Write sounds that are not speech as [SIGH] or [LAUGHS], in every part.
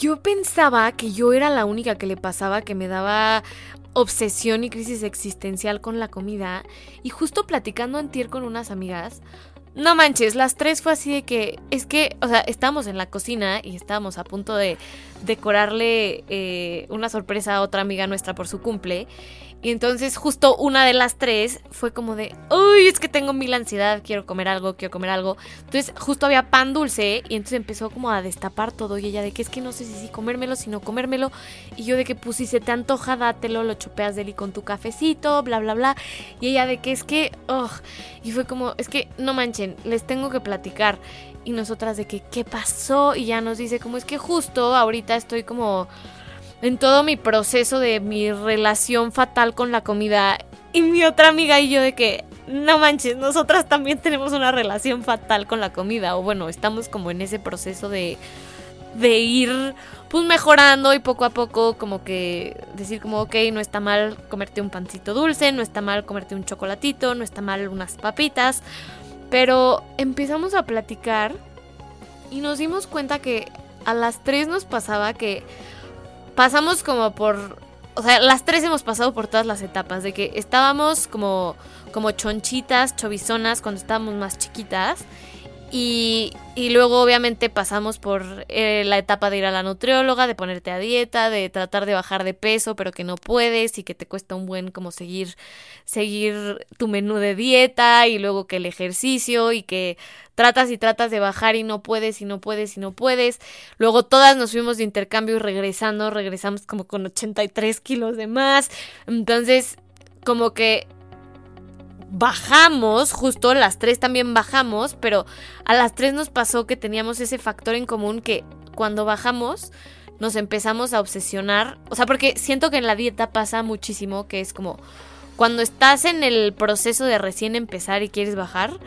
yo pensaba que yo era la única que le pasaba, que me daba obsesión y crisis existencial con la comida. Y justo platicando antier con unas amigas, no manches, las tres fue así de que, es que, o sea, estábamos en la cocina y estábamos a punto de decorarle eh, una sorpresa a otra amiga nuestra por su cumple. Y entonces justo una de las tres fue como de, uy, es que tengo mil ansiedad, quiero comer algo, quiero comer algo. Entonces justo había pan dulce y entonces empezó como a destapar todo y ella de que es que no sé si, si comérmelo, si no comérmelo. Y yo de que pues si se te antoja, dátelo, lo chopeas de él y con tu cafecito, bla, bla, bla. Y ella de que es que, oh, y fue como, es que no manchen, les tengo que platicar. Y nosotras de que, ¿qué pasó? Y ya nos dice como es que justo ahorita estoy como en todo mi proceso de mi relación fatal con la comida. Y mi otra amiga y yo de que, no manches, nosotras también tenemos una relación fatal con la comida. O bueno, estamos como en ese proceso de, de ir pues mejorando y poco a poco como que decir como, ok, no está mal comerte un pancito dulce, no está mal comerte un chocolatito, no está mal unas papitas. Pero empezamos a platicar y nos dimos cuenta que a las tres nos pasaba que pasamos como por... O sea, las tres hemos pasado por todas las etapas, de que estábamos como, como chonchitas, chovizonas cuando estábamos más chiquitas. Y, luego obviamente pasamos por eh, la etapa de ir a la nutrióloga, de ponerte a dieta, de tratar de bajar de peso, pero que no puedes y que te cuesta un buen como seguir, seguir tu menú de dieta y luego que el ejercicio y que tratas y tratas de bajar y no puedes y no puedes y no puedes. Luego todas nos fuimos de intercambio y regresando, regresamos como con 83 kilos de más. Entonces, como que bajamos, justo las tres también bajamos, pero a las tres nos pasó que teníamos ese factor en común que cuando bajamos nos empezamos a obsesionar, o sea, porque siento que en la dieta pasa muchísimo que es como cuando estás en el proceso de recién empezar y quieres bajar,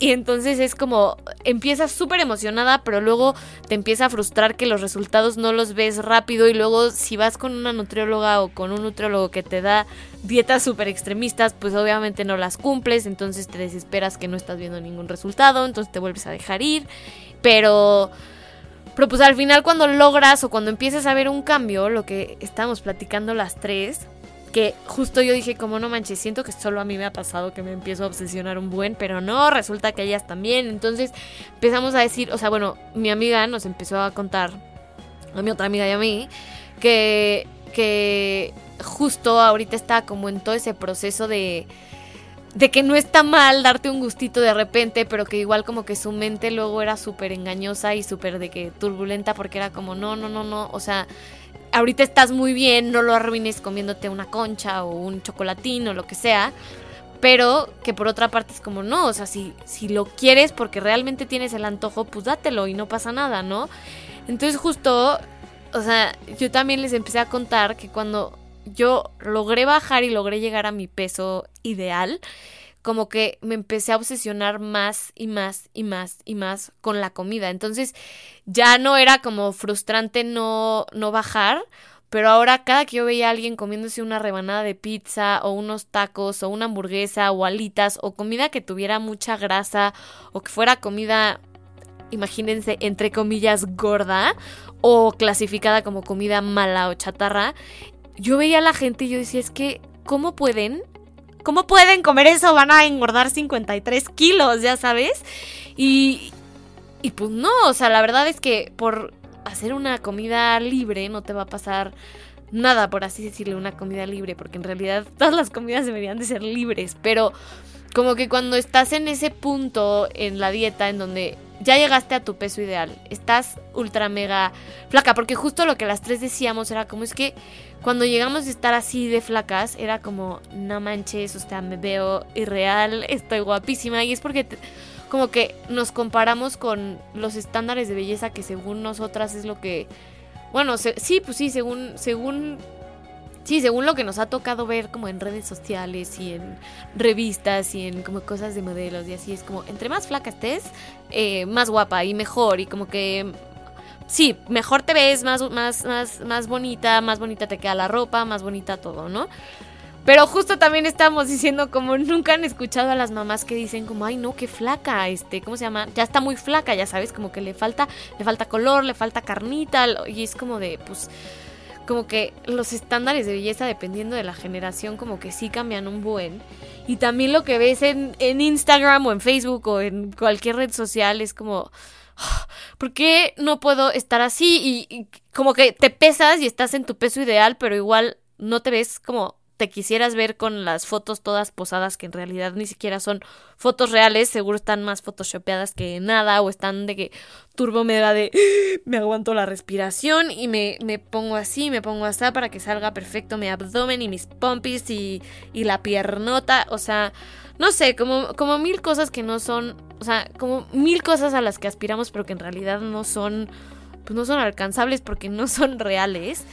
y entonces es como, empiezas súper emocionada, pero luego te empieza a frustrar que los resultados no los ves rápido y luego si vas con una nutrióloga o con un nutriólogo que te da dietas súper extremistas, pues obviamente no las cumples, entonces te desesperas que no estás viendo ningún resultado, entonces te vuelves a dejar ir, pero... Pero pues al final cuando logras o cuando empiezas a ver un cambio, lo que estamos platicando las tres, que justo yo dije, como no manches, siento que solo a mí me ha pasado que me empiezo a obsesionar un buen, pero no, resulta que ellas también. Entonces empezamos a decir, o sea, bueno, mi amiga nos empezó a contar, a mi otra amiga y a mí, que, que justo ahorita está como en todo ese proceso de de que no está mal darte un gustito de repente, pero que igual como que su mente luego era súper engañosa y súper de que turbulenta porque era como, no, no, no, no, o sea, ahorita estás muy bien, no lo arruines comiéndote una concha o un chocolatín o lo que sea. Pero que por otra parte es como, no, o sea, si, si lo quieres porque realmente tienes el antojo, pues dátelo y no pasa nada, ¿no? Entonces justo, o sea, yo también les empecé a contar que cuando yo logré bajar y logré llegar a mi peso ideal, como que me empecé a obsesionar más y más y más y más con la comida. Entonces ya no era como frustrante no, no bajar, pero ahora cada que yo veía a alguien comiéndose una rebanada de pizza o unos tacos o una hamburguesa o alitas o comida que tuviera mucha grasa o que fuera comida, imagínense, entre comillas, gorda o clasificada como comida mala o chatarra, yo veía a la gente y yo decía, es que, ¿cómo pueden ¿Cómo pueden comer eso? Van a engordar 53 kilos, ya sabes. Y, y pues no, o sea, la verdad es que por hacer una comida libre no te va a pasar nada, por así decirle, una comida libre, porque en realidad todas las comidas deberían de ser libres, pero como que cuando estás en ese punto en la dieta en donde ya llegaste a tu peso ideal, estás ultra mega flaca, porque justo lo que las tres decíamos era como es que cuando llegamos a estar así de flacas, era como, no manches, o sea, me veo irreal, estoy guapísima, y es porque como que nos comparamos con los estándares de belleza que según nosotras es lo que, bueno, sí, pues sí, según, según Sí, según lo que nos ha tocado ver como en redes sociales y en revistas y en como cosas de modelos y así, es como, entre más flaca estés, eh, más guapa y mejor y como que... Sí, mejor te ves, más, más, más, más bonita, más bonita te queda la ropa, más bonita todo, ¿no? Pero justo también estamos diciendo como nunca han escuchado a las mamás que dicen como, ay no, qué flaca, este, ¿cómo se llama? Ya está muy flaca, ya sabes, como que le falta, le falta color, le falta carnita, y es como de, pues, como que los estándares de belleza dependiendo de la generación como que sí cambian un buen. Y también lo que ves en, en Instagram o en Facebook o en cualquier red social es como, ¿por qué no puedo estar así? y, como que te pesas y estás en tu peso ideal, pero igual no te ves como te quisieras ver con las fotos todas posadas que en realidad ni siquiera son fotos reales, seguro están más photoshopeadas que nada o están de que turbo me da de me aguanto la respiración y me, me pongo así, me pongo así para que salga perfecto mi abdomen y mis pompis y, y la piernota, o sea, no sé, como, como mil cosas que no son, o sea, como mil cosas a las que aspiramos pero que en realidad no son, pues no son alcanzables porque no son reales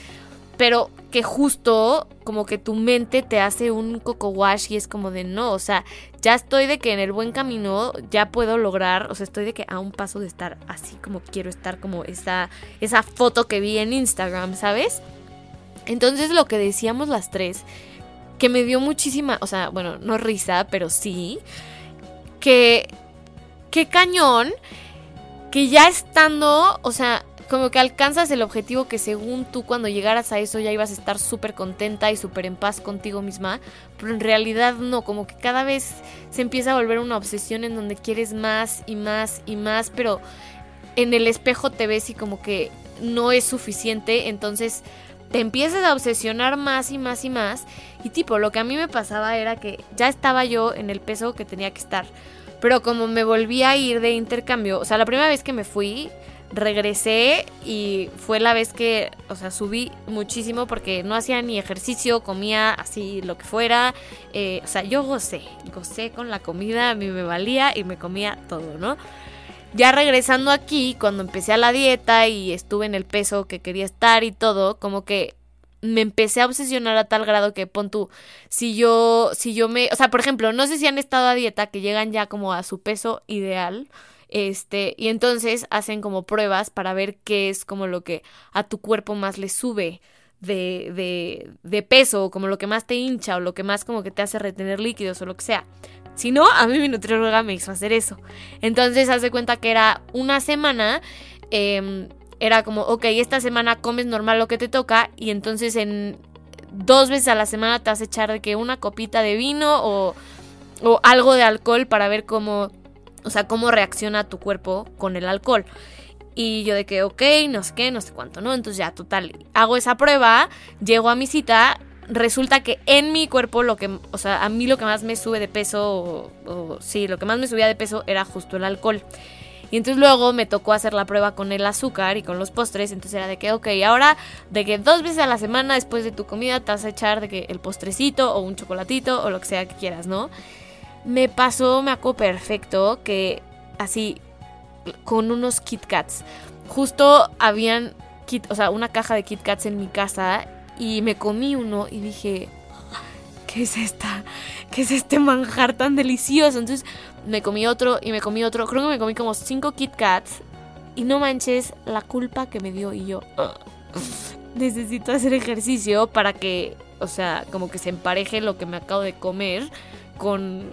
pero que justo como que tu mente te hace un coco wash y es como de no, o sea, ya estoy de que en el buen camino ya puedo lograr, o sea, estoy de que a un paso de estar así como quiero estar, como esa, esa foto que vi en Instagram, ¿sabes? Entonces lo que decíamos las tres, que me dio muchísima, o sea, bueno, no risa, pero sí, que, qué cañón, que ya estando, o sea, como que alcanzas el objetivo que según tú cuando llegaras a eso ya ibas a estar súper contenta y súper en paz contigo misma, pero en realidad no, como que cada vez se empieza a volver una obsesión en donde quieres más y más y más, pero en el espejo te ves y como que no es suficiente, entonces te empiezas a obsesionar más y más y más. Y tipo, lo que a mí me pasaba era que ya estaba yo en el peso que tenía que estar, pero como me volví a ir de intercambio, o sea, la primera vez que me fui regresé y fue la vez que, o sea, subí muchísimo porque no hacía ni ejercicio, comía así lo que fuera. Eh, o sea, yo gocé, gocé con la comida, a mí me valía y me comía todo, ¿no? Ya regresando aquí, cuando empecé a la dieta y estuve en el peso que quería estar y todo, como que me empecé a obsesionar a tal grado que pon tú, si yo, si yo me, o sea, por ejemplo, no sé si han estado a dieta que llegan ya como a su peso ideal, este, y entonces hacen como pruebas para ver qué es como lo que a tu cuerpo más le sube de, de, de peso, o como lo que más te hincha, o lo que más como que te hace retener líquidos, o lo que sea. Si no, a mí mi nutrióloga me hizo hacer eso. Entonces, hace cuenta que era una semana. Em, era como, ok, esta semana comes normal lo que te toca. Y entonces en dos veces a la semana te vas a echar de que una copita de vino o, o algo de alcohol para ver cómo o sea, cómo reacciona tu cuerpo con el alcohol. Y yo de que, ok, no sé qué, no sé cuánto, ¿no? Entonces ya, total, hago esa prueba, llego a mi cita, resulta que en mi cuerpo lo que, o sea, a mí lo que más me sube de peso, o, sí, lo que más me subía de peso era justo el alcohol. Y entonces luego me tocó hacer la prueba con el azúcar y con los postres. Entonces era de que, ok, ahora de que dos veces a la semana después de tu comida te vas a echar de que el postrecito o un chocolatito o lo que sea que quieras, ¿no? Me pasó, me acuerdo perfecto, que así, con unos Kit Kats. Justo habían, kit, o sea, una caja de Kit Kats en mi casa y me comí uno y dije, ¿qué es esta? ¿Qué es este manjar tan delicioso? Entonces me comí otro y me comí otro. Creo que me comí como cinco Kit Kats. Y no manches la culpa que me dio y yo necesito hacer ejercicio para que, o sea, como que se empareje lo que me acabo de comer con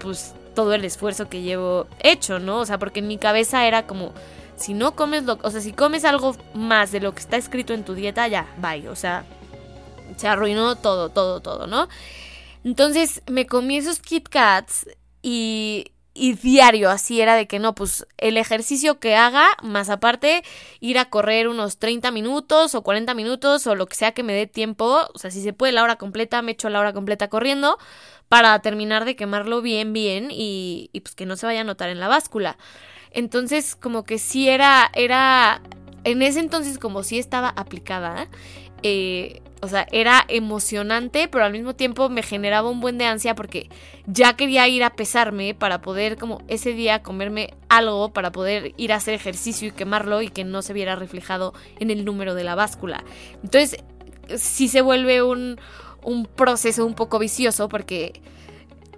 pues todo el esfuerzo que llevo hecho, ¿no? O sea, porque en mi cabeza era como, si no comes lo, o sea, si comes algo más de lo que está escrito en tu dieta, ya, bye, o sea, se arruinó todo, todo, todo, ¿no? Entonces me comí esos Kit Kats y, y diario así era de que no, pues el ejercicio que haga, más aparte ir a correr unos 30 minutos o 40 minutos o lo que sea que me dé tiempo, o sea, si se puede la hora completa, me echo la hora completa corriendo para terminar de quemarlo bien, bien y, pues que no se vaya a notar en la báscula. Entonces, como que sí era, era, en ese entonces como sí estaba aplicada, eh, o sea, era emocionante, pero al mismo tiempo me generaba un buen de ansia porque ya quería ir a pesarme para poder como ese día comerme algo, para poder ir a hacer ejercicio y quemarlo y que no se viera reflejado en el número de la báscula. Entonces, sí se vuelve un, un proceso un poco vicioso porque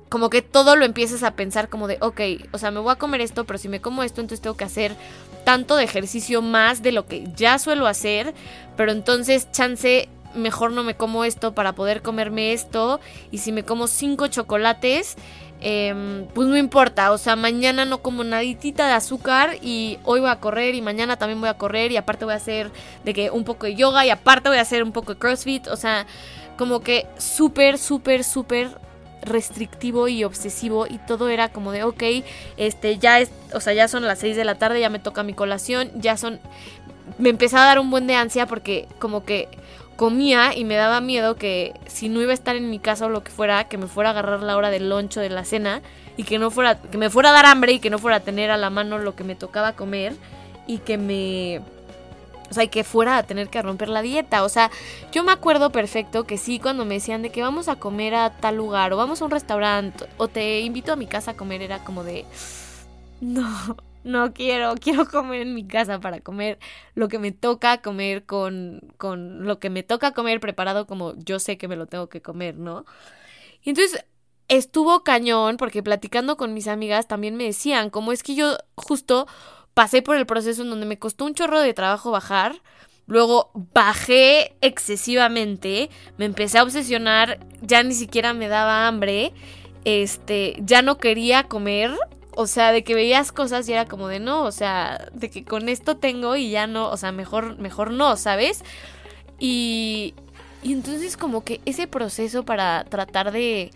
como que todo lo empiezas a pensar como de, ok, o sea, me voy a comer esto, pero si me como esto, entonces tengo que hacer tanto de ejercicio más de lo que ya suelo hacer, pero entonces chance mejor no me como esto para poder comerme esto. Y si me como cinco chocolates, em, pues no importa. O sea, mañana no como naditita de azúcar y hoy voy a correr y mañana también voy a correr y aparte voy a hacer de que un poco de yoga y aparte voy a hacer un poco de CrossFit. O sea, como que súper, súper, súper restrictivo y obsesivo y todo era como de ok, este ya es, o sea, ya son las 6 de la tarde, ya me toca mi colación, ya son me empezaba a dar un buen de ansia porque como que comía y me daba miedo que si no iba a estar en mi casa o lo que fuera, que me fuera a agarrar la hora del loncho de la cena y que no fuera que me fuera a dar hambre y que no fuera a tener a la mano lo que me tocaba comer y que me o sea, y que fuera a tener que romper la dieta. O sea, yo me acuerdo perfecto que sí, cuando me decían de que vamos a comer a tal lugar, o vamos a un restaurante, o te invito a mi casa a comer, era como de. No, no quiero, [LAUGHS] quiero comer en mi casa para comer lo que me toca comer con, con lo que me toca comer preparado como yo sé que me lo tengo que comer, ¿no? Y entonces estuvo cañón porque platicando con mis amigas también me decían, como es que yo justo pasé por el proceso en donde me costó un chorro de trabajo bajar, luego bajé excesivamente, me empecé a obsesionar, ya ni siquiera me daba hambre, este, ya no quería comer o sea, de que veías cosas y era como de no, o sea, de que con esto tengo y ya no, o sea, mejor, mejor no, ¿sabes? Y, y entonces como que ese proceso para tratar de,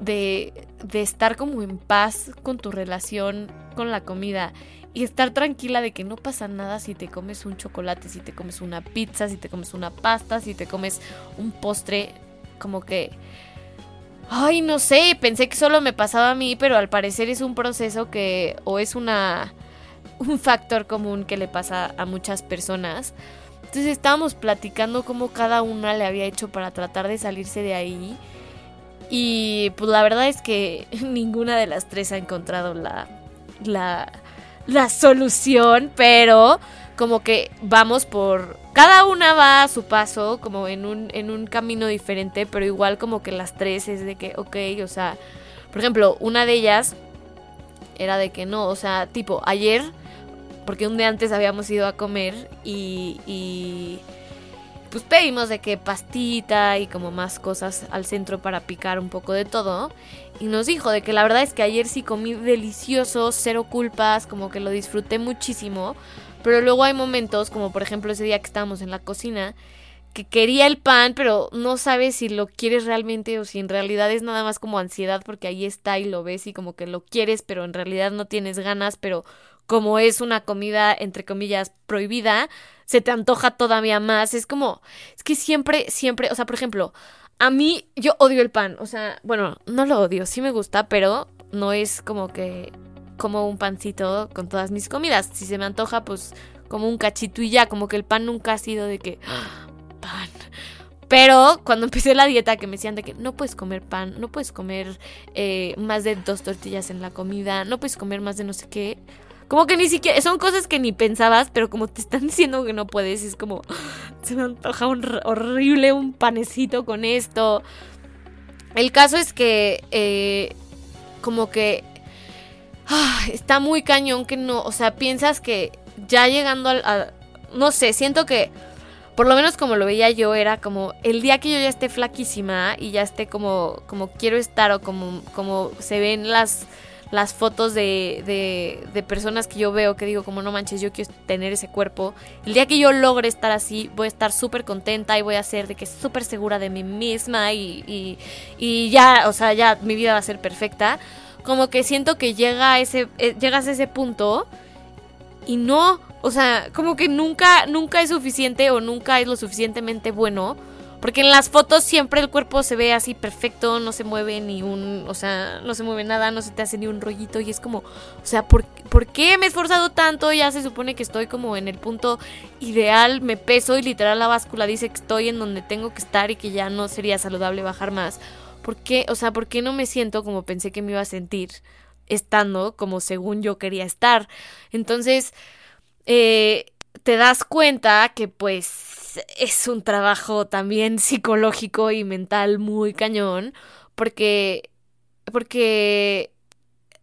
de, de estar como en paz con tu relación con la comida y estar tranquila de que no pasa nada si te comes un chocolate, si te comes una pizza, si te comes una pasta, si te comes un postre, como que Ay, no sé, pensé que solo me pasaba a mí, pero al parecer es un proceso que o es una un factor común que le pasa a muchas personas. Entonces estábamos platicando cómo cada una le había hecho para tratar de salirse de ahí. Y pues la verdad es que [LAUGHS] ninguna de las tres ha encontrado la, la, la solución, pero como que vamos por cada una va a su paso, como en un, en un camino diferente, pero igual como que las tres es de que, ok, o sea, por ejemplo, una de ellas era de que no, o sea, tipo, ayer, porque un día antes habíamos ido a comer y, y pues pedimos de que pastita y como más cosas al centro para picar un poco de todo. Y nos dijo de que la verdad es que ayer sí comí delicioso, cero culpas, como que lo disfruté muchísimo. Pero luego hay momentos, como por ejemplo ese día que estábamos en la cocina, que quería el pan, pero no sabes si lo quieres realmente o si en realidad es nada más como ansiedad porque ahí está y lo ves y como que lo quieres, pero en realidad no tienes ganas, pero como es una comida entre comillas prohibida, se te antoja todavía más. Es como, es que siempre, siempre, o sea, por ejemplo, a mí yo odio el pan, o sea, bueno, no lo odio, sí me gusta, pero no es como que como un pancito con todas mis comidas. Si se me antoja, pues como un cachito y ya, como que el pan nunca ha sido de que ¡Ah! pan. Pero cuando [LAUGHS] empecé la dieta que me decían de que no puedes comer pan, no puedes comer eh, más de dos tortillas en la comida, no puedes comer más de no sé qué. Como que ni siquiera, son cosas que ni pensabas, pero como te están [LAUGHS] diciendo que no puedes, es como, se me antoja un horrible un panecito con esto. El caso es que, eh, como que está muy cañón que no, o sea, piensas que ya llegando al, no sé, siento que por lo menos como lo veía yo era como el día que yo ya esté flaquísima y ya esté como como quiero estar o como como se ven las las fotos de, de, de personas que yo veo que digo como no manches yo quiero tener ese cuerpo el día que yo logre estar así voy a estar súper contenta y voy a ser de que súper segura de mí misma y, y, y ya o sea ya mi vida va a ser perfecta como que siento que llega a ese, eh, llegas a ese punto y no, o sea, como que nunca, nunca es suficiente o nunca es lo suficientemente bueno. Porque en las fotos siempre el cuerpo se ve así perfecto, no se mueve ni un, o sea, no se mueve nada, no se te hace ni un rollito y es como, o sea, ¿por, ¿por qué me he esforzado tanto? Ya se supone que estoy como en el punto ideal, me peso y literal la báscula dice que estoy en donde tengo que estar y que ya no sería saludable bajar más. ¿Por qué, o sea, por qué no me siento como pensé que me iba a sentir estando como según yo quería estar? Entonces, eh, te das cuenta que pues es un trabajo también psicológico y mental muy cañón, porque, porque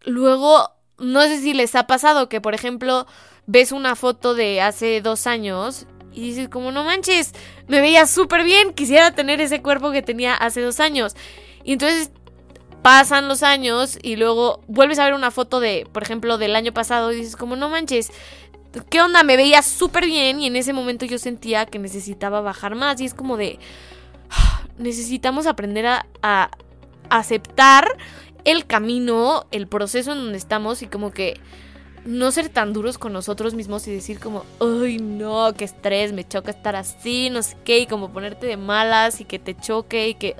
luego, no sé si les ha pasado que, por ejemplo, ves una foto de hace dos años y dices como no manches, me veía súper bien, quisiera tener ese cuerpo que tenía hace dos años. Y entonces pasan los años y luego vuelves a ver una foto de, por ejemplo, del año pasado y dices como no manches, ¿qué onda? Me veía súper bien y en ese momento yo sentía que necesitaba bajar más y es como de, necesitamos aprender a, aceptar el camino, el proceso en donde estamos y como que no ser tan duros con nosotros mismos y decir como, ay no, qué estrés, me choca estar así, no sé qué, y como ponerte de malas y que te choque y que,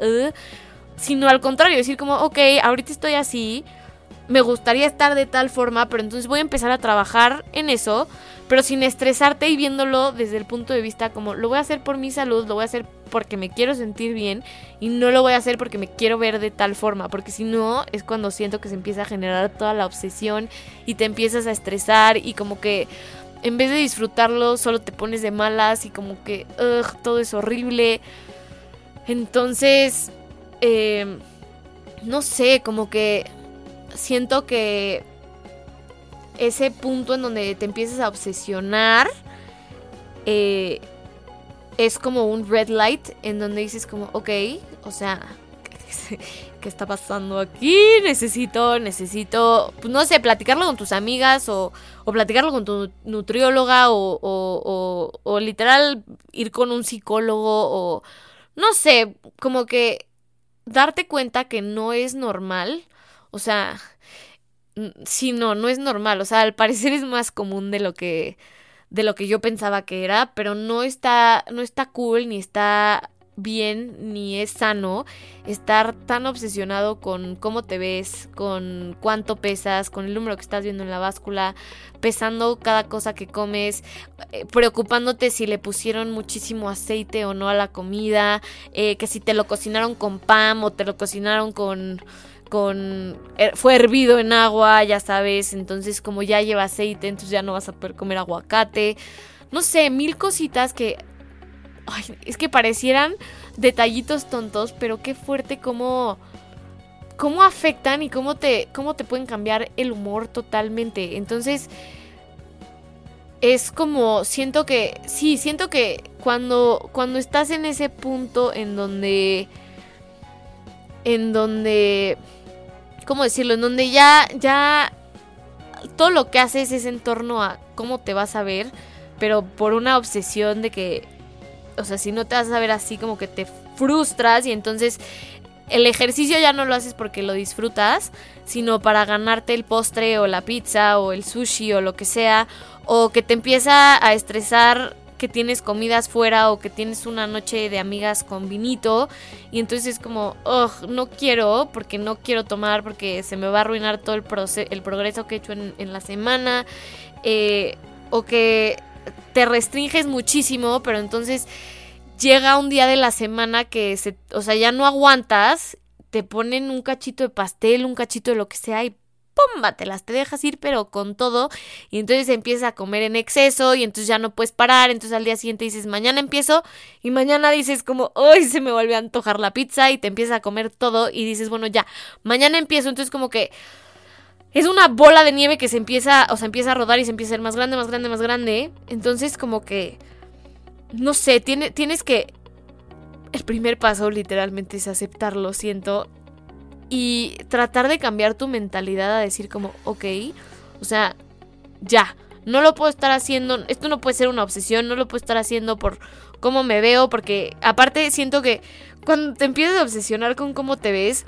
sino al contrario, decir como, ok, ahorita estoy así, me gustaría estar de tal forma, pero entonces voy a empezar a trabajar en eso, pero sin estresarte y viéndolo desde el punto de vista como lo voy a hacer por mi salud, lo voy a hacer porque me quiero sentir bien y no lo voy a hacer porque me quiero ver de tal forma, porque si no es cuando siento que se empieza a generar toda la obsesión y te empiezas a estresar y como que en vez de disfrutarlo solo te pones de malas y como que todo es horrible. Entonces, em, no sé, como que siento que ese punto en donde te empiezas a obsesionar eh, es como un red light en donde dices como, ok, o sea, [LAUGHS] ¿qué está pasando aquí? Necesito, necesito, pues no sé, platicarlo con tus amigas o, o platicarlo con tu nutrióloga o, o, o, literal ir con un psicólogo o no sé, como que darte cuenta que no es normal, o sea, sí, no, no es normal, o sea, al parecer es más común de lo que de lo que yo pensaba que era, pero no está, no está cool, ni está bien, ni es sano estar tan obsesionado con cómo te ves, con cuánto pesas, con el número que estás viendo en la báscula, pesando cada cosa que comes, eh, preocupándote si le pusieron muchísimo aceite o no a la comida, eh, que si te lo cocinaron con pan o te lo cocinaron con con er, fue hervido en agua, ya sabes, entonces como ya lleva aceite, entonces ya no vas a poder comer aguacate. No sé, mil cositas que ay, es que parecieran detallitos tontos, pero qué fuerte cómo cómo afectan y cómo te cómo te pueden cambiar el humor totalmente. Entonces es como siento que sí, siento que cuando cuando estás en ese punto en donde en donde ¿cómo decirlo? En donde ya, ya todo lo que haces es en torno a cómo te vas a ver, pero por una obsesión de que, o sea, si no te vas a ver así como que te frustras y entonces el ejercicio ya no lo haces porque lo disfrutas, sino para ganarte el postre o la pizza o el sushi o lo que sea, o que te empieza a estresar que tienes comidas fuera o que tienes una noche de amigas con vinito y entonces es como, ugh, no quiero porque no quiero tomar porque se me va a arruinar todo el, el progreso que he hecho en, la semana eh, o que te restringes muchísimo, pero entonces llega un día de la semana que se, o sea, ya no aguantas, te ponen un cachito de pastel, un cachito de lo que sea y las te dejas ir, pero con todo. Y entonces empiezas a comer en exceso y entonces ya no puedes parar. Entonces al día siguiente dices, mañana empiezo. Y mañana dices como, hoy se me vuelve a antojar la pizza y te empiezas a comer todo y dices, bueno, ya, mañana empiezo. Entonces como que es una bola de nieve que se empieza, o sea, empieza a rodar y se empieza a ser más grande, más grande, más grande. Entonces como que, no sé, tiene, tienes que... El primer paso literalmente es aceptarlo, siento, y tratar de cambiar tu mentalidad a decir como, ok, o sea, ya, no lo puedo estar haciendo, esto no puede ser una obsesión, no lo puedo estar haciendo por cómo me veo, porque aparte siento que cuando te empiezas a obsesionar con cómo te ves,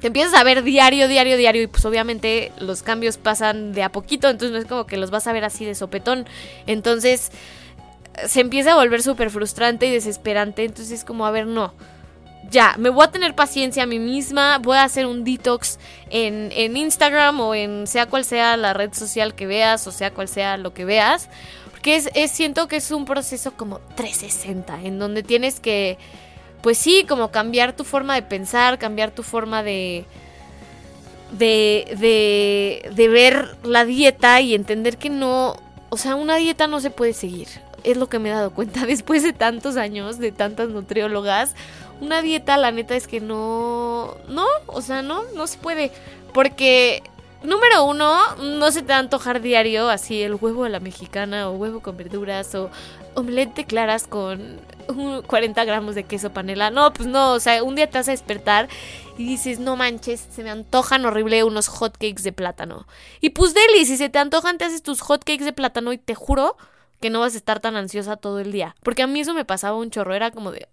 te empiezas a ver diario, diario, diario y pues obviamente los cambios pasan de a poquito, entonces no es como que los vas a ver así de sopetón, entonces se empieza a volver súper frustrante y desesperante, entonces es como, a ver, no ya, me voy a tener paciencia a mí misma, voy a hacer un detox en, Instagram o en sea cual sea la red social que veas o sea cual sea lo que veas. Porque es, siento que es un proceso como 360, en donde tienes que, pues sí, como cambiar tu forma de pensar, cambiar tu forma de, de, de, de ver la dieta y entender que no, o sea, una dieta no se puede seguir. Es lo que me he dado cuenta [LAUGHS] después de tantos años, de tantas nutriólogas una dieta, la neta es que no, no, o sea, no, no se puede. Porque número uno, no se te va a antojar diario así el huevo a la mexicana o huevo con verduras o omelette claras con 40 gramos de queso panela. No, pues no, o sea, un día te vas a despertar y dices, no manches, se me antojan horrible unos hotcakes de plátano. Y pues deli, si se te antojan, te haces tus hotcakes de plátano y te juro que no vas a estar tan ansiosa todo el día. Porque a mí eso me pasaba un chorro, era como de,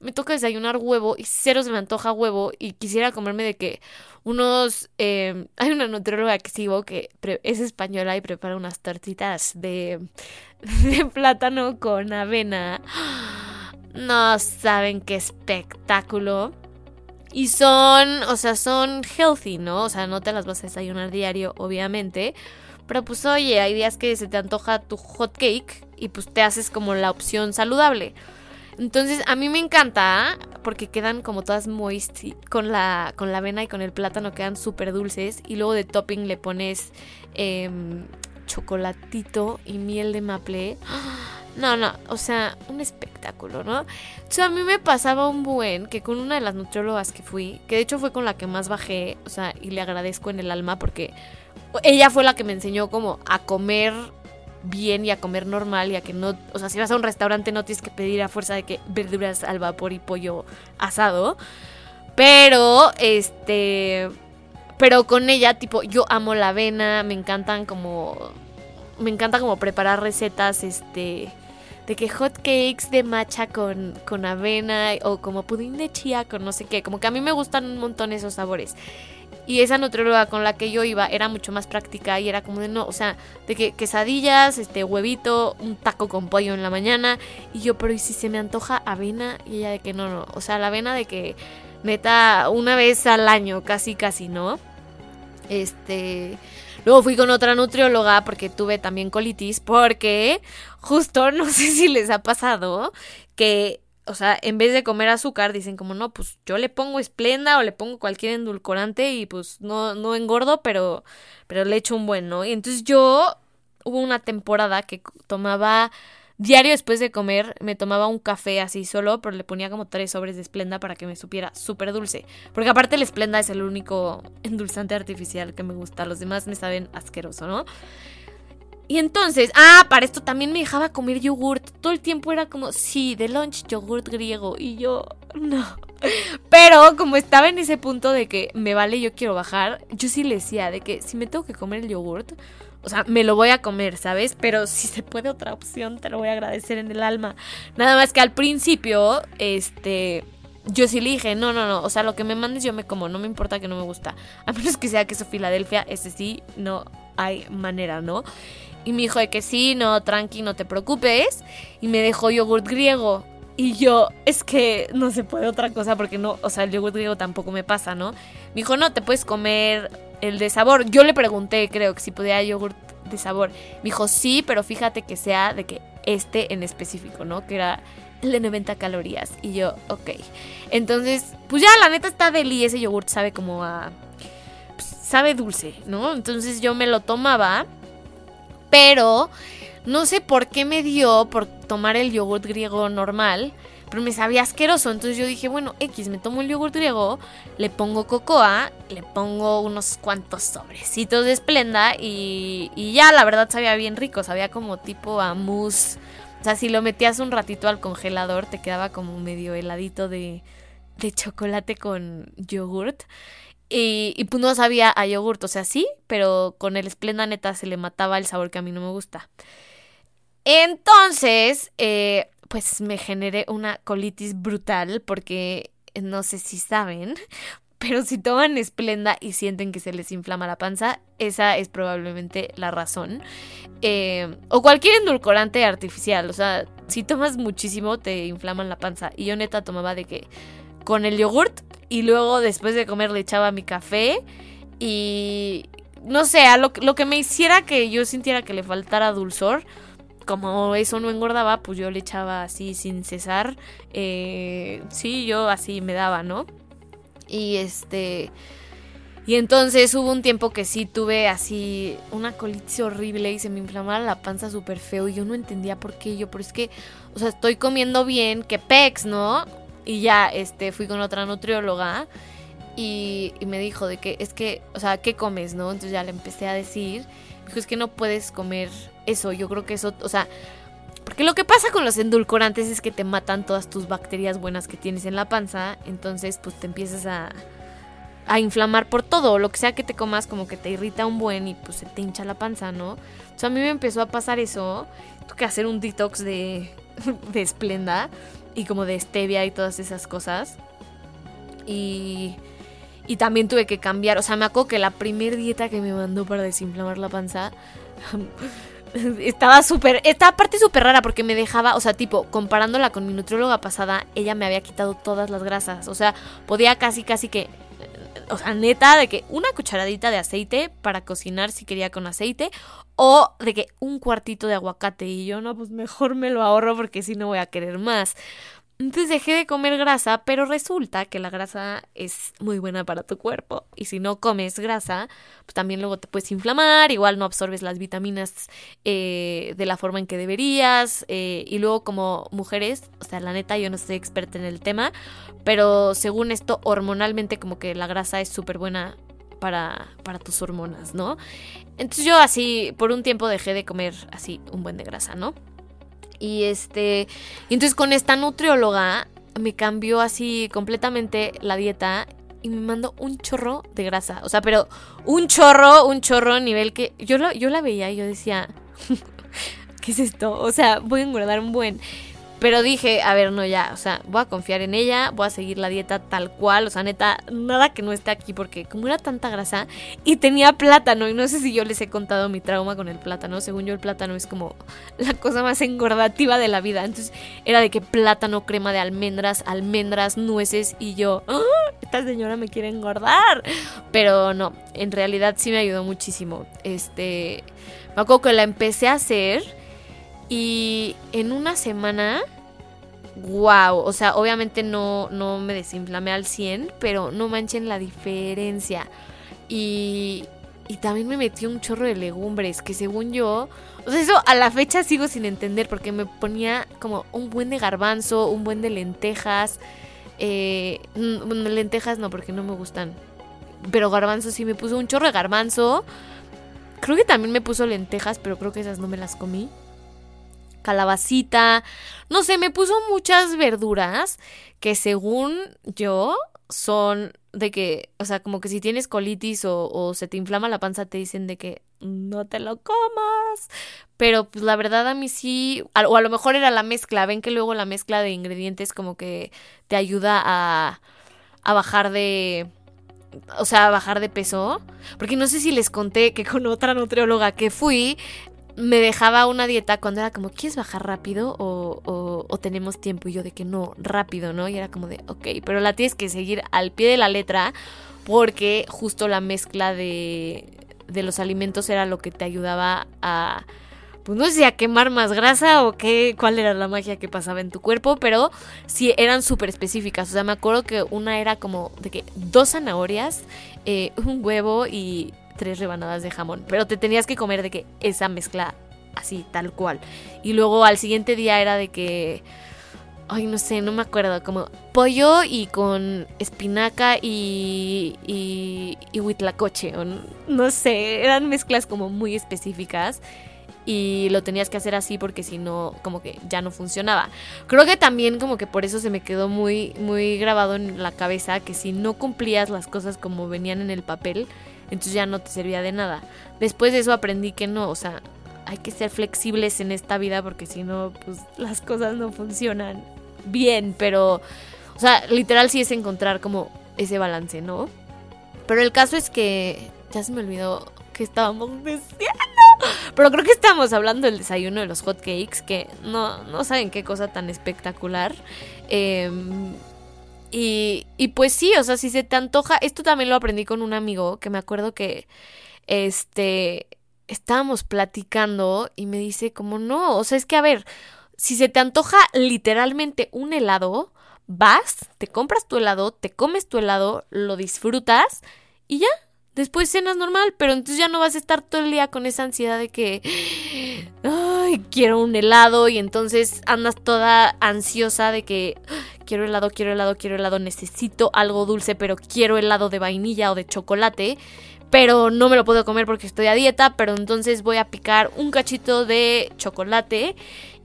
me toca desayunar huevo y cero se me antoja huevo y quisiera comerme de que unos, em, [LAUGHS] hay una nutrióloga que sigo que es española y prepara unas tortitas de, [LAUGHS] de plátano con avena. No saben qué espectáculo. Y son, o sea, son healthy, ¿no? O sea, no te las vas a desayunar diario, obviamente. Pero pues oye, hay días que se te antoja tu hot cake y pues te haces como la opción saludable. Entonces a mí me encanta porque quedan como todas moist con la, con la avena y con el plátano quedan súper dulces y luego de topping le pones em, chocolatito y miel de maple. No, no, o sea, un espectáculo, ¿no? Sea, a mí me pasaba un buen que con una de las nutriólogas que fui, que de hecho fue con la que más bajé, o sea, y le agradezco en el alma porque ella fue la que me enseñó como a comer bien y a comer normal y a que no, o sea, si vas a un restaurante no tienes que pedir a fuerza de que verduras al vapor y pollo asado. Pero, este, pero con ella, tipo, yo amo la avena, me encantan como, me encanta como preparar recetas, este, de que hot cakes de matcha con, con avena o como pudín de chía con no sé qué, como que a mí me gustan un montón esos sabores. Y esa nutrióloga con la que yo iba era mucho más práctica y era como de no, o sea, de que quesadillas, este huevito, un taco con pollo en la mañana. Y yo, pero ¿y si se me antoja avena? Y ella de que no, no. O sea, la avena de que neta una vez al año, casi, casi, ¿no? Este. Luego fui con otra nutrióloga porque tuve también colitis, porque justo [LAUGHS] no sé si les ha pasado que o sea, en vez de comer azúcar, dicen como, no, pues yo le pongo esplenda o le pongo cualquier endulcorante y pues no, no engordo, pero, pero le echo un buen, ¿no? Y entonces yo hubo una temporada que tomaba diario después de comer, me tomaba un café así solo, pero le ponía como tres sobres de esplenda para que me supiera súper dulce. Porque aparte el esplenda es el único [LAUGHS] endulzante artificial que me gusta, los demás me saben asqueroso, ¿no? Y entonces, ah, para esto también me dejaba comer yogurt. Todo el tiempo era como, sí, de lunch yogurt griego. Y yo, no. [LAUGHS] Pero como estaba en ese punto de que me vale, yo quiero bajar, yo sí le decía de que si me tengo que comer el yogurt, o sea, me lo voy a comer, ¿sabes? Pero si se puede otra opción, te lo voy a agradecer en el alma. Nada más que al principio, este, yo sí le dije, no, no, no, o sea, lo que me mandes yo me como, no me importa que no me gusta. A menos que sea queso Filadelfia, ese sí, no hay manera, ¿no? Y me dijo de que sí, no, tranqui, no te preocupes. Y me dejó yogurt griego. Y yo, es que no se puede otra cosa porque no, o sea, el yogurt griego tampoco me pasa, ¿no? Me dijo, no, te puedes comer el de sabor. Yo le pregunté, creo que si podía yogurt de sabor. Me dijo, sí, pero fíjate que sea de que este en específico, ¿no? Que era el de 90 calorías. Y yo, ok. Entonces, pues ya, la neta está deli. Ese yogurt sabe como a. Pues, sabe dulce, ¿no? Entonces yo me lo tomaba pero no sé por qué me dio por tomar el yogurt griego normal, pero me sabía asqueroso. Entonces yo dije, bueno, X, me tomo el yogurt griego, le pongo cocoa, le pongo unos cuantos sobrecitos de esplenda y, y ya, la verdad sabía bien rico, sabía como tipo a mousse. O sea, si lo metías un ratito al congelador, te quedaba como medio heladito de, de chocolate con yogurt. Y, pues no sabía a yogurt, o sea, sí, pero con el esplenda neta se le mataba el sabor que a mí no me gusta. Entonces, eh, pues me generé una colitis brutal porque no sé si saben, [LAUGHS] pero si toman esplenda y sienten que se les inflama la panza, esa es probablemente la razón. Eh, o cualquier endulcorante artificial, o sea, si tomas muchísimo te inflaman la panza. Y yo neta tomaba de que con el yogurt y luego después de comer le echaba mi café y no sé, a lo, que me hiciera que yo sintiera que le faltara dulzor, como eso no engordaba, pues yo le echaba así sin cesar. Eh, sí, yo así me daba, ¿no? Y este... Y entonces hubo un tiempo que sí tuve así una colitis horrible y se me inflamaba la panza súper feo y yo no entendía por qué yo, pero es que, o sea, estoy comiendo bien, que pex, ¿no? Y ya este, fui con otra nutrióloga y, me dijo de que es que, o sea, ¿qué comes, no? Entonces ya le empecé a decir, dijo, es que no puedes comer eso, yo creo que eso, o sea, porque lo que pasa con los endulcorantes es que te matan todas tus bacterias buenas que tienes en la panza, entonces pues te empiezas a, a inflamar por todo, lo que sea que te comas como que te irrita un buen y pues se te hincha la panza, ¿no? Sea, a mí me empezó a pasar eso, tuve que hacer un detox de, [LAUGHS] de esplenda y como de stevia y todas esas cosas. Y, y también tuve que cambiar, o sea, me acuerdo que la primer dieta que me mandó para desinflamar la panza [LAUGHS] estaba súper, estaba parte súper rara porque me dejaba, o sea, tipo, comparándola con mi nutrióloga pasada, ella me había quitado todas las grasas, o sea, podía casi, casi que, o sea, neta, de que una cucharadita de aceite para cocinar si quería con aceite, o de que un cuartito de aguacate y yo, no, pues mejor me lo ahorro porque si no voy a querer más. Entonces dejé de comer grasa, pero resulta que la grasa es muy buena para tu cuerpo. Y si no comes grasa, pues también luego te puedes inflamar, igual no absorbes las vitaminas eh, de la forma en que deberías. Eh, y luego como mujeres, o sea, la neta yo no soy experta en el tema, pero según esto, hormonalmente como que la grasa es súper buena para, para tus hormonas, ¿no? Entonces yo así, por un tiempo dejé de comer así un buen de grasa, ¿no? Y este, y entonces con esta nutrióloga me cambió así completamente la dieta y me mandó un chorro de grasa. O sea, pero un chorro, un chorro a nivel que yo, lo, yo la veía y yo decía, [LAUGHS] ¿qué es esto? O sea, voy a engordar un buen. Pero dije, a ver, no, ya, o sea, voy a confiar en ella, voy a seguir la dieta tal cual, o sea, neta, nada que no esté aquí, porque como era tanta grasa y tenía plátano, y no sé si yo les he contado mi trauma con el plátano, según yo el plátano es como la cosa más engordativa de la vida, entonces era de que plátano, crema de almendras, almendras, nueces, y yo, ¡Ah! esta señora me quiere engordar, pero no, en realidad sí me ayudó muchísimo, este, me acuerdo que la empecé a hacer y en una semana wow, o sea, obviamente no, no me desinflamé al 100, pero no manchen la diferencia. Y, y también me metí un chorro de legumbres, que según yo, o sea, eso a la fecha sigo sin entender, porque me ponía como un buen de garbanzo, un buen de lentejas. Eh, lentejas no, porque no me gustan. Pero garbanzo sí me puso un chorro de garbanzo. Creo que también me puso lentejas, pero creo que esas no me las comí calabacita, no sé, me puso muchas verduras que según yo son de que, o sea, como que si tienes colitis o, se te inflama la panza, te dicen de que no te lo comas. Pero pues la verdad a mí sí, o a lo mejor era la mezcla, ven que luego la mezcla de ingredientes como que te ayuda a, a bajar de... O sea, a bajar de peso. Porque no sé si les conté que con otra nutrióloga que fui, me dejaba una dieta cuando era como, ¿quieres bajar rápido o, o, tenemos tiempo? Y yo de que no, rápido, ¿no? Y era como de, ok, pero la tienes que seguir al pie de la letra porque justo la mezcla de, de los alimentos era lo que te ayudaba a, pues no sé a quemar más grasa o qué, cuál era la magia que pasaba en tu cuerpo, pero sí eran súper específicas. O sea, me acuerdo que una era como de que dos zanahorias, eh, un huevo y tres rebanadas de jamón. Pero te tenías que comer de que esa mezcla así, tal cual. Y luego al siguiente día era de que. Ay, no sé, no me acuerdo. Como pollo y con espinaca y. y. y huitlacoche. O no sé, eran mezclas como muy específicas y lo tenías que hacer así porque si no como que ya no funcionaba. Creo que también como que por eso se me quedó muy muy grabado en la cabeza que si no cumplías las cosas como venían en el papel, entonces ya no te servía de nada. Después de eso aprendí que no, o sea, hay que ser flexibles en esta vida porque si no, pues las cosas no funcionan bien, pero, o sea, literal sí es encontrar como ese balance, ¿no? Pero el caso es que ya se me olvidó que estábamos diciendo. Pero creo que estamos hablando del desayuno de los hot cakes, que no, no saben qué cosa tan espectacular. Eh, y, pues sí, o sea, si se te antoja, esto también lo aprendí con un amigo que me acuerdo que, este, estábamos platicando y me dice como no, o sea, es que a ver, si se te antoja literalmente un helado, vas, te compras tu helado, te comes tu helado, lo disfrutas y ya, Después cenas normal, pero entonces ya no vas a estar todo el día con esa ansiedad de que, ay, quiero un helado y entonces andas toda ansiosa de que quiero helado, quiero helado, quiero helado, necesito algo dulce, pero quiero helado de vainilla o de chocolate, pero no me lo puedo comer porque estoy a dieta, pero entonces voy a picar un cachito de chocolate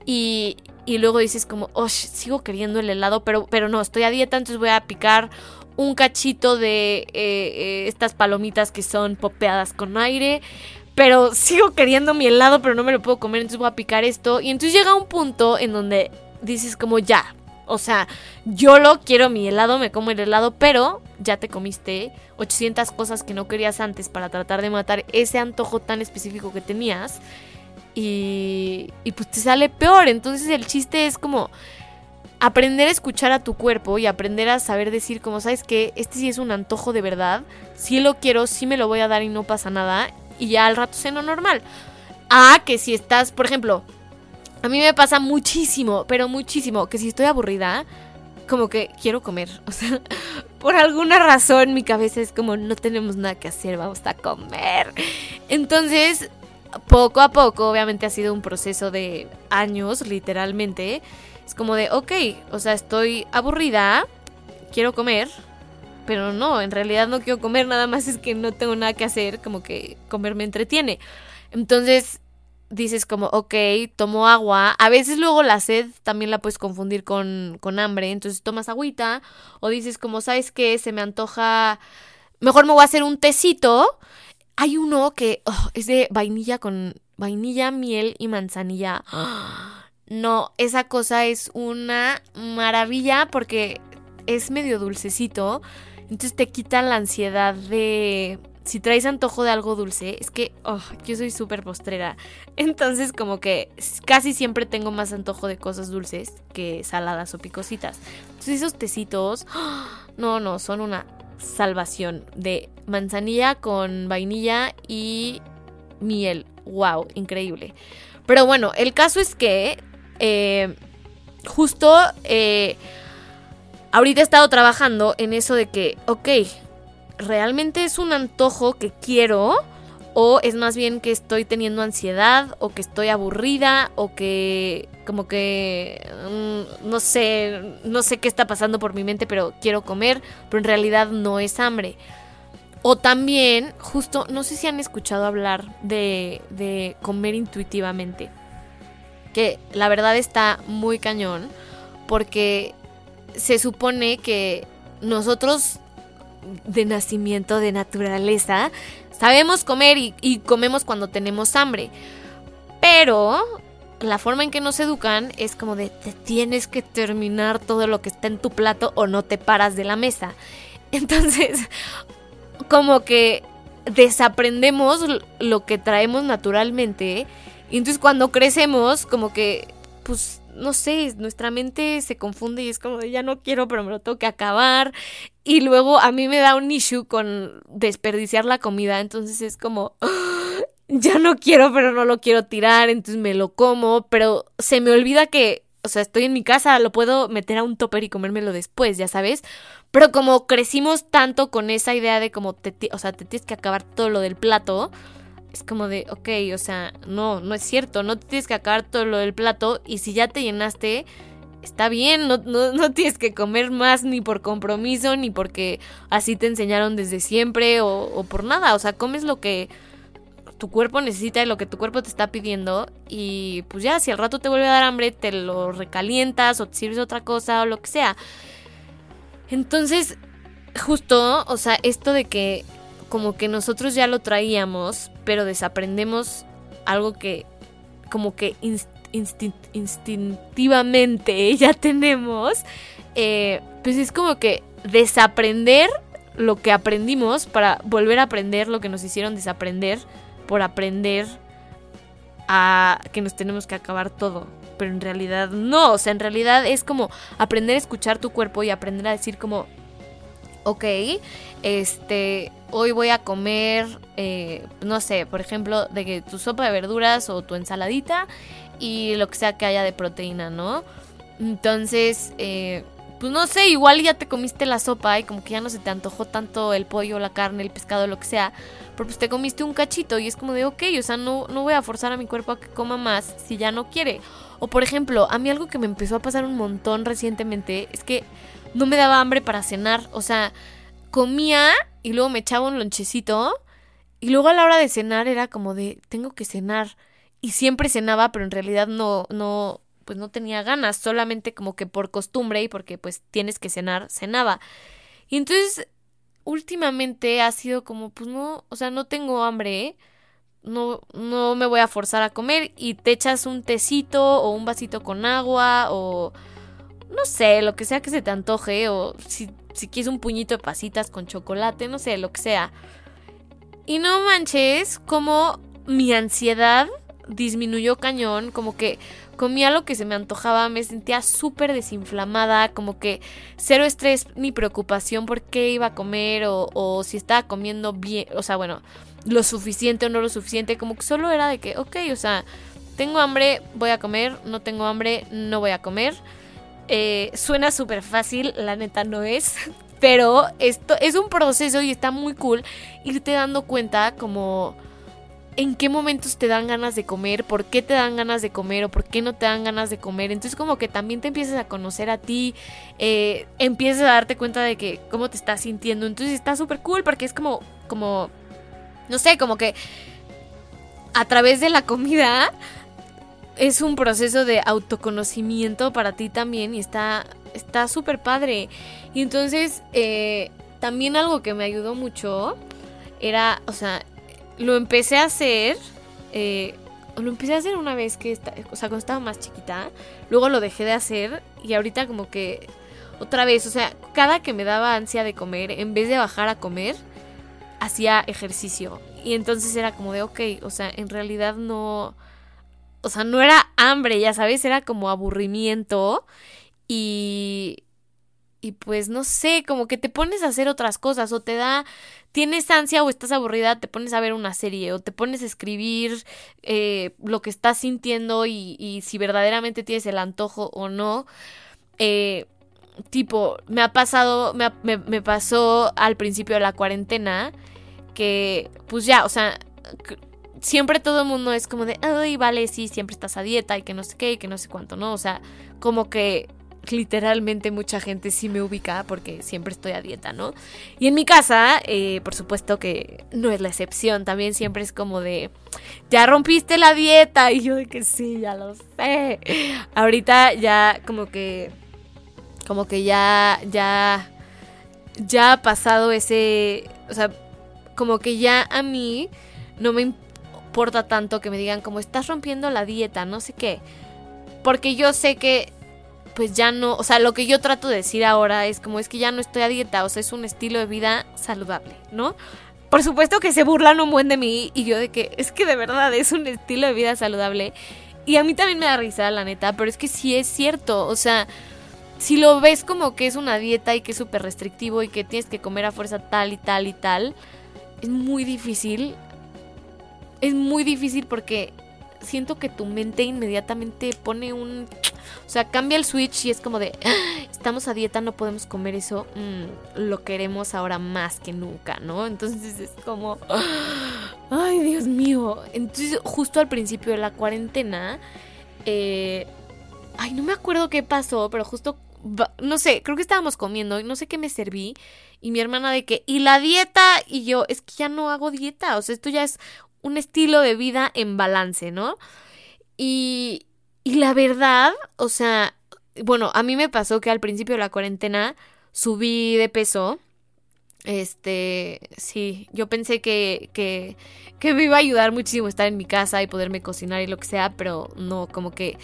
y, y luego dices como, oh, sigo queriendo el helado, pero, pero no, estoy a dieta, entonces voy a picar un cachito de eh, eh, estas palomitas que son popeadas con aire. Pero sigo queriendo mi helado, pero no me lo puedo comer, entonces voy a picar esto. Y entonces llega un punto en donde dices como ya, o sea, yo lo quiero mi helado, me como el helado, pero ya te comiste 800 cosas que no querías antes para tratar de matar ese antojo tan específico que tenías. Y, y pues te sale peor. Entonces el chiste es como aprender a escuchar a tu cuerpo y aprender a saber decir como, ¿sabes que Este sí es un antojo de verdad. Si lo quiero, sí me lo voy a dar y no pasa nada. Y ya al rato ceno normal. Ah, que si estás, por ejemplo, a mí me pasa muchísimo, pero muchísimo, que si estoy aburrida, como que quiero comer. [LAUGHS] O sea, por alguna razón mi cabeza es como, no tenemos nada que hacer, vamos a comer. Entonces, poco a poco, obviamente ha sido un proceso de años, literalmente. Es como de, ok, o sea, estoy aburrida, quiero comer, pero no, en realidad no quiero comer, nada más es que no tengo nada que hacer, como que comer me entretiene. Entonces, dices como, ok, tomo agua. A veces luego la sed también la puedes confundir con, con hambre. Entonces tomas agüita. O dices como, ¿sabes qué? Se me antoja... Mejor me voy a hacer un tecito. Hay uno que oh, es de vainilla con vainilla, miel y manzanilla. [GASPS] No, esa cosa es una maravilla porque es medio dulcecito. Entonces te quita la ansiedad de si traes antojo de algo dulce, es que oh, yo soy súper postrera. Entonces como que casi siempre tengo más antojo de cosas dulces que saladas o picositas. Entonces esos tecitos, [GASPS] no, no, son una salvación de manzanilla con vainilla y miel. ¡Wow! Increíble. Pero bueno, el caso es que eh, justo eh, ahorita he estado trabajando en eso de que, ok, ¿realmente es un antojo que quiero? ¿O es más bien que estoy teniendo ansiedad? ¿O que estoy aburrida? ¿O que como que mm, no sé, no sé qué está pasando por mi mente, pero quiero comer, pero en realidad no es hambre? O también, justo, no sé si han escuchado hablar de, de comer intuitivamente. Que la verdad está muy cañón. Porque se supone que nosotros de nacimiento, de naturaleza, sabemos comer y, comemos cuando tenemos hambre. Pero la forma en que nos educan es como de te tienes que terminar todo lo que está en tu plato o no te paras de la mesa. [LAUGHS] Entonces, como que desaprendemos lo que traemos naturalmente. Y entonces cuando crecemos, como que, pues no sé, nuestra mente se confunde y es como ya no quiero, pero me lo tengo que acabar. Y luego a mí me da un issue con desperdiciar la comida, entonces es como ya no quiero, pero no lo quiero tirar, entonces me lo como, pero se me olvida que, o sea, estoy en mi casa, lo puedo meter a un topper y comérmelo después, ya sabes. Pero como crecimos tanto con esa idea de como te, o sea, te tienes que acabar todo lo del plato, es como de, ok, o sea, no, no es cierto, no tienes que acabar todo lo del plato y si ya te llenaste, está bien, no, no, tienes que comer más ni por compromiso, ni porque así te enseñaron desde siempre o, o, por nada, o sea, comes lo que tu cuerpo necesita y lo que tu cuerpo te está pidiendo y pues ya, si al rato te vuelve a dar hambre, te lo recalientas o te sirves otra cosa o lo que sea. Entonces, justo, o sea, esto de que como que nosotros ya lo traíamos, pero desaprendemos algo que como que instintivamente [LAUGHS] ya tenemos, eh, pues es como que desaprender lo que aprendimos para volver a aprender lo que nos hicieron desaprender por aprender a que nos tenemos que acabar todo. Pero en realidad no, o sea, en realidad es como aprender a escuchar tu cuerpo y aprender a decir como, ok, este, hoy voy a comer, eh, no sé, por ejemplo, de que tu sopa de verduras o tu ensaladita y lo que sea que haya de proteína, ¿no? Entonces, eh, pues no sé, igual ya te comiste la sopa y como que ya no se te antojó tanto el pollo, la carne, el pescado, lo que sea, pero pues te comiste un cachito y es como de, ok, o sea, no, no voy a forzar a mi cuerpo a que coma más si ya no quiere. O por ejemplo, a mí algo que me empezó a pasar un montón recientemente es que no me daba hambre para cenar, o sea, comía y luego me echaba un lonchecito y luego a la hora de cenar era como de, tengo que cenar. Y siempre cenaba, pero en realidad no, no, pues no tenía ganas, solamente como que por costumbre y porque pues tienes que cenar, cenaba. Y entonces últimamente ha sido como, pues no, o sea, no tengo hambre, no, no me voy a forzar a comer y te echas un tecito o un vasito con agua o no sé, lo que sea que se te antoje o si, si quieres un puñito de pasitas con chocolate, no sé, lo que sea. Y no manches, como mi ansiedad disminuyó cañón, como que comía lo que se me antojaba, me sentía súper desinflamada, como que cero estrés ni preocupación por qué iba a comer o, si estaba comiendo bien, o sea, bueno, lo suficiente o no lo suficiente, como que solo era de que, ok, o sea, tengo hambre, voy a comer, no tengo hambre, no voy a comer. Eh, suena súper fácil, la neta no es, [LAUGHS] pero esto es un proceso y está muy cool irte dando cuenta como en qué momentos te dan ganas de comer, por qué te dan ganas de comer o por qué no te dan ganas de comer. Entonces como que también te empiezas a conocer a ti, eh, empiezas a darte cuenta de que cómo te estás sintiendo. Entonces está súper cool porque es como, como, no sé, como que a través de la comida es un proceso de autoconocimiento para ti también y está está súper padre. Y entonces eh, también algo que me ayudó mucho era, o sea, lo empecé a hacer. Eh, lo empecé a hacer una vez que, o sea, cuando estaba más chiquita. Luego lo dejé de hacer y ahorita como que otra vez, o sea, cada que me daba ansia de comer, en vez de bajar a comer, hacía ejercicio. Y entonces era como de, ok, o sea, en realidad no, o sea, no era hambre, ya sabes, era como aburrimiento y, y pues no sé, como que te pones a hacer otras cosas o te da, tienes ansia o estás aburrida, te pones a ver una serie o te pones a escribir eh, lo que estás sintiendo y, y, si verdaderamente tienes el antojo o no. Eh, tipo, me ha pasado, me, me, me pasó al principio de la cuarentena que pues ya, o sea, siempre todo el mundo es como de, ay, vale, sí, siempre estás a dieta y que no sé qué y que no sé cuánto, ¿no? O sea, como que literalmente mucha gente sí me ubica porque siempre estoy a dieta, ¿no? Y en mi casa, eh, por supuesto que no es la excepción, también siempre es como de, ya rompiste la dieta y yo de que sí, ya lo sé. Ahorita ya como que, como que ya, ya, ya ha pasado ese, o sea, como que ya a mí no me importa tanto que me digan como estás rompiendo la dieta, no sé qué. Porque yo sé que pues ya no, o sea, lo que yo trato de decir ahora es como es que ya no estoy a dieta, o sea, es un estilo de vida saludable, ¿no? Por supuesto que se burlan un buen de mí y yo de que es que de verdad es un estilo de vida saludable. Y a mí también me da risa, la neta, pero es que sí es cierto, o sea, si lo ves como que es una dieta y que es súper restrictivo y que tienes que comer a fuerza tal y tal y tal, es muy difícil. Es muy difícil porque siento que tu mente inmediatamente pone un... O sea, cambia el switch y es como de, ah, estamos a dieta, no podemos comer eso, mm, lo queremos ahora más que nunca, ¿no? Entonces es como, ay Dios mío. Entonces justo al principio de la cuarentena, eh, ay, no me acuerdo qué pasó, pero justo, no sé, creo que estábamos comiendo y no sé qué me serví. Y mi hermana de que, y la dieta, y yo, es que ya no hago dieta, o sea, esto ya es un estilo de vida en balance, ¿no? Y, y la verdad, o sea, bueno, a mí me pasó que al principio de la cuarentena subí de peso. Este, sí, yo pensé que, que, que me iba a ayudar muchísimo estar en mi casa y poderme cocinar y lo que sea, pero no, como que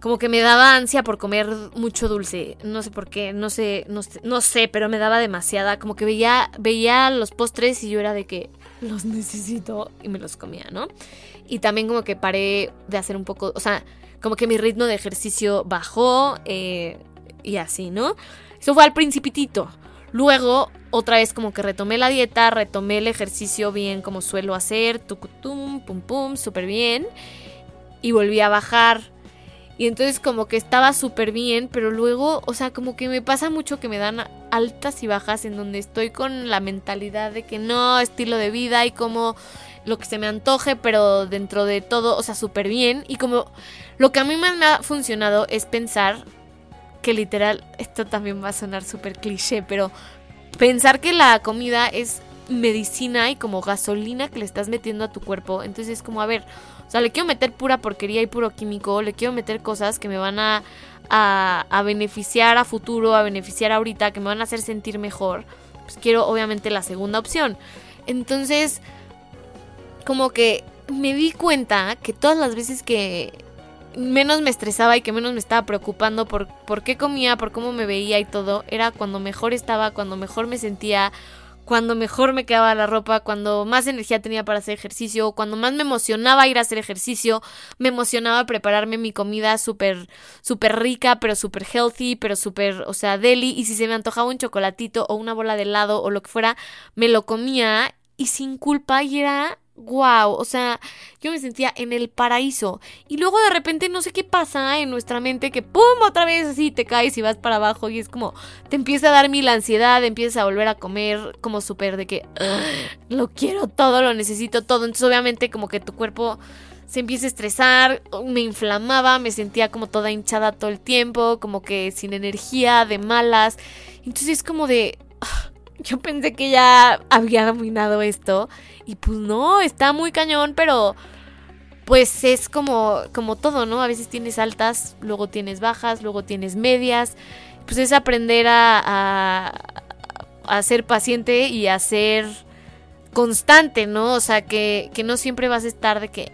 como que me daba ansia por comer mucho dulce. No sé por qué, no sé, no sé, no sé, pero me daba demasiada. Como que veía, veía los postres y yo era de que los necesito y me los comía, ¿no? Y también como que paré de hacer un poco, o sea, como que mi ritmo de ejercicio bajó eh, y así, ¿no? Eso fue al principitito. Luego, otra vez como que retomé la dieta, retomé el ejercicio bien como suelo hacer, tucutum, pum pum, súper bien. Y volví a bajar Y entonces como que estaba súper bien, pero luego, o sea, como que me pasa mucho que me dan altas y bajas en donde estoy con la mentalidad de que no, estilo de vida y como lo que se me antoje, pero dentro de todo, o sea, súper bien. Y como lo que a mí más me ha funcionado es pensar que literal, esto también va a sonar súper cliché, pero pensar que la comida es medicina y como gasolina que le estás metiendo a tu cuerpo. Entonces es como, a ver, o sea, le quiero meter pura porquería y puro químico, le quiero meter cosas que me van a, a, beneficiar a futuro, a beneficiar ahorita, que me van a hacer sentir mejor. Pues quiero obviamente la segunda opción. Entonces, como que me di cuenta que todas las veces que menos me estresaba y que menos me estaba preocupando por, por qué comía, por cómo me veía y todo, era cuando mejor estaba, cuando mejor me sentía, cuando mejor me quedaba la ropa, cuando más energía tenía para hacer ejercicio, cuando más me emocionaba ir a hacer ejercicio, me emocionaba prepararme mi comida súper, súper rica, pero súper healthy, pero súper, o sea, deli, y si se me antojaba un chocolatito o una bola de helado o lo que fuera, me lo comía y sin culpa y era wow, o sea, yo me sentía en el paraíso. Y luego de repente no sé qué pasa en nuestra mente que pum, otra vez así te caes y vas para abajo y es como te empieza a dar mil ansiedad, empiezas a volver a comer como súper de que lo quiero todo, lo necesito todo. Entonces obviamente como que tu cuerpo se empieza a estresar, me inflamaba, me sentía como toda hinchada todo el tiempo, como que sin energía, de malas. Entonces es como de [LAUGHS] yo pensé que ya había dominado esto. Y pues no, está muy cañón, pero pues es como, como todo, ¿no? A veces tienes altas, luego tienes bajas, luego tienes medias. Pues es aprender a, a, ser paciente y a ser constante, ¿no? O sea, que, que no siempre vas a estar de que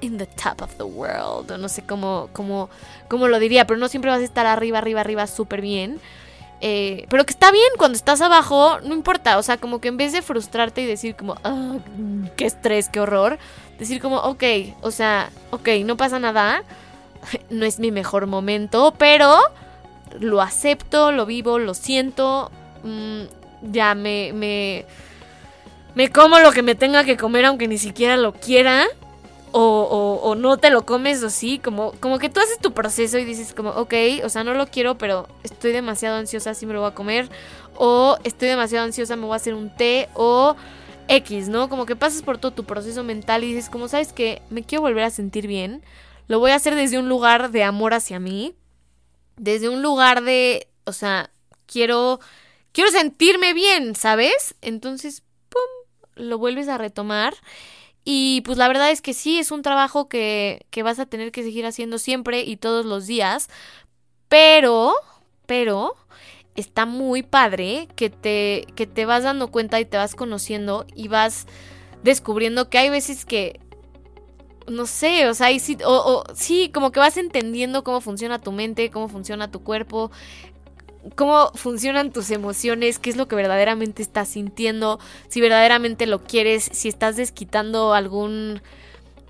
in the top of the world, o no sé cómo, cómo, cómo lo diría, pero no siempre vas a estar arriba, arriba, arriba súper bien. Eh, pero que está bien cuando estás abajo, no importa. O sea, como que en vez de frustrarte y decir como, ah, qué estrés, qué horror, decir como, ok, o sea, ok, no pasa nada. [LAUGHS] No es mi mejor momento, pero lo acepto, lo vivo, lo siento. Mm, ya me, me, me como lo que me tenga que comer, aunque ni siquiera lo quiera o, o, no te lo comes o sí, como, como que tú haces tu proceso y dices como, ok, o sea, no lo quiero, pero estoy demasiado ansiosa, sí me lo voy a comer, o estoy demasiado ansiosa, me voy a hacer un té, o X, ¿no? Como que pasas por todo tu proceso mental y dices como, ¿sabes que Me quiero volver a sentir bien, lo voy a hacer desde un lugar de amor hacia mí, desde un lugar de, o sea, quiero, quiero sentirme bien, ¿sabes? Entonces, ¡pum!, lo vuelves a retomar y pues la verdad es que sí, es un trabajo que, que vas a tener que seguir haciendo siempre y todos los días. Pero, pero, está muy padre que te, que te vas dando cuenta y te vas conociendo y vas descubriendo que hay veces que no sé, o sea, sí, o, o, sí, como que vas entendiendo cómo funciona tu mente, cómo funciona tu cuerpo, cómo funcionan tus emociones, qué es lo que verdaderamente estás sintiendo, si verdaderamente lo quieres, si estás desquitando algún,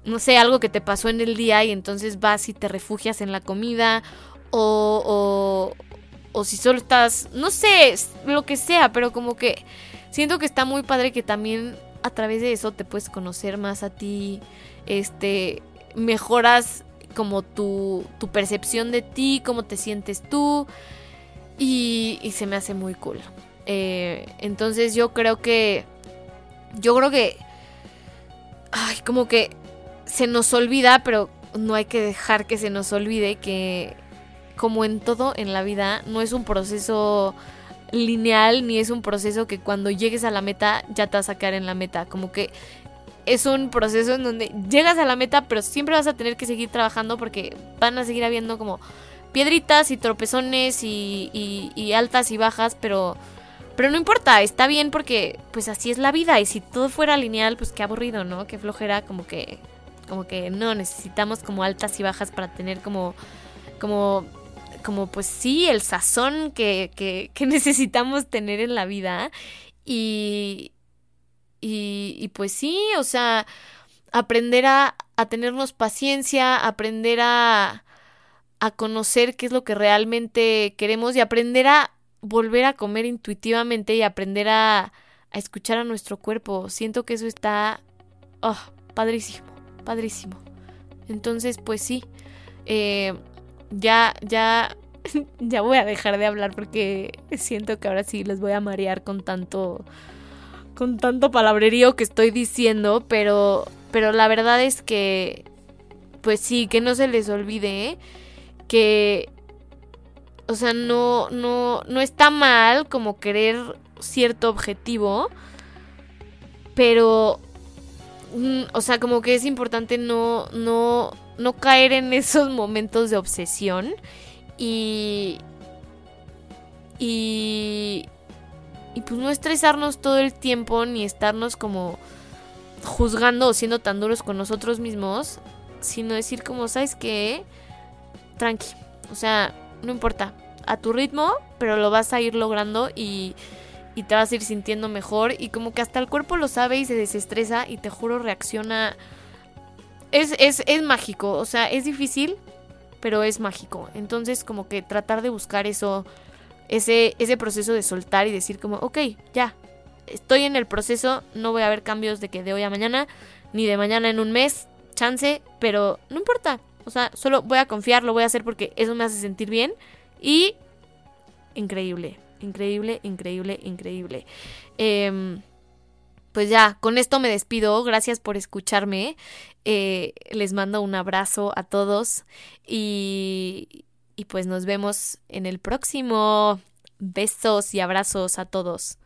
no sé, algo que te pasó en el día y entonces vas y te refugias en la comida o, o, o si solo estás, no sé, lo que sea, pero como que siento que está muy padre que también a través de eso te puedes conocer más a ti, este, mejoras como tu, tu percepción de ti, cómo te sientes tú. Y, se me hace muy cool. Eh, entonces yo creo que... Yo creo que... Ay, como que se nos olvida, pero no hay que dejar que se nos olvide que como en todo en la vida, no es un proceso lineal ni es un proceso que cuando llegues a la meta ya te vas a quedar en la meta. Como que es un proceso en donde llegas a la meta, pero siempre vas a tener que seguir trabajando porque van a seguir habiendo como piedritas y tropezones y, altas y bajas, pero, pero no importa, está bien porque pues así es la vida y si todo fuera lineal, pues qué aburrido, ¿no? Qué flojera, como que, como que no, necesitamos como altas y bajas para tener como, como, como pues sí, el sazón que, que, que [LAUGHS] necesitamos tener en la vida y, y, y pues sí, o sea, aprender a, a tenernos paciencia, aprender a a conocer qué es lo que realmente queremos y aprender a volver a comer intuitivamente y aprender a, escuchar a nuestro cuerpo. Siento que eso está oh, padrísimo, padrísimo. Entonces, pues sí, eh, ya, ya, [LAUGHS] ya voy a dejar de hablar porque siento que ahora sí les voy a marear con tanto, con tanto palabrerío que estoy diciendo, pero, pero la verdad es que, pues sí, que no se les olvide que, o sea, no, no, no está mal como querer cierto objetivo, pero, mm, o sea, como que es importante no, no, no caer en [LAUGHS] esos momentos de obsesión y, y, y pues no estresarnos todo el tiempo ni estarnos como juzgando o siendo tan duros con nosotros mismos, sino decir como, ¿sabes qué? Tranqui, o sea, no importa, a tu ritmo, pero lo vas a ir logrando y, y te vas a ir sintiendo mejor. Y como que hasta el cuerpo lo sabe y se desestresa y te juro reacciona... Es, es, es mágico, o sea, es difícil, pero es mágico. Entonces como que tratar de buscar eso, ese, ese proceso de soltar y decir como, ok, ya, estoy en el proceso, no voy a ver cambios de que de hoy a mañana, ni de mañana en un mes, chance, pero no importa. O sea, solo voy a confiar, lo voy a hacer porque eso me hace sentir bien y increíble, increíble, increíble, increíble. Em, pues ya, con esto me despido. Gracias por escucharme. Eh, les mando un abrazo a todos y, y pues nos vemos en el próximo. Besos y abrazos a todos.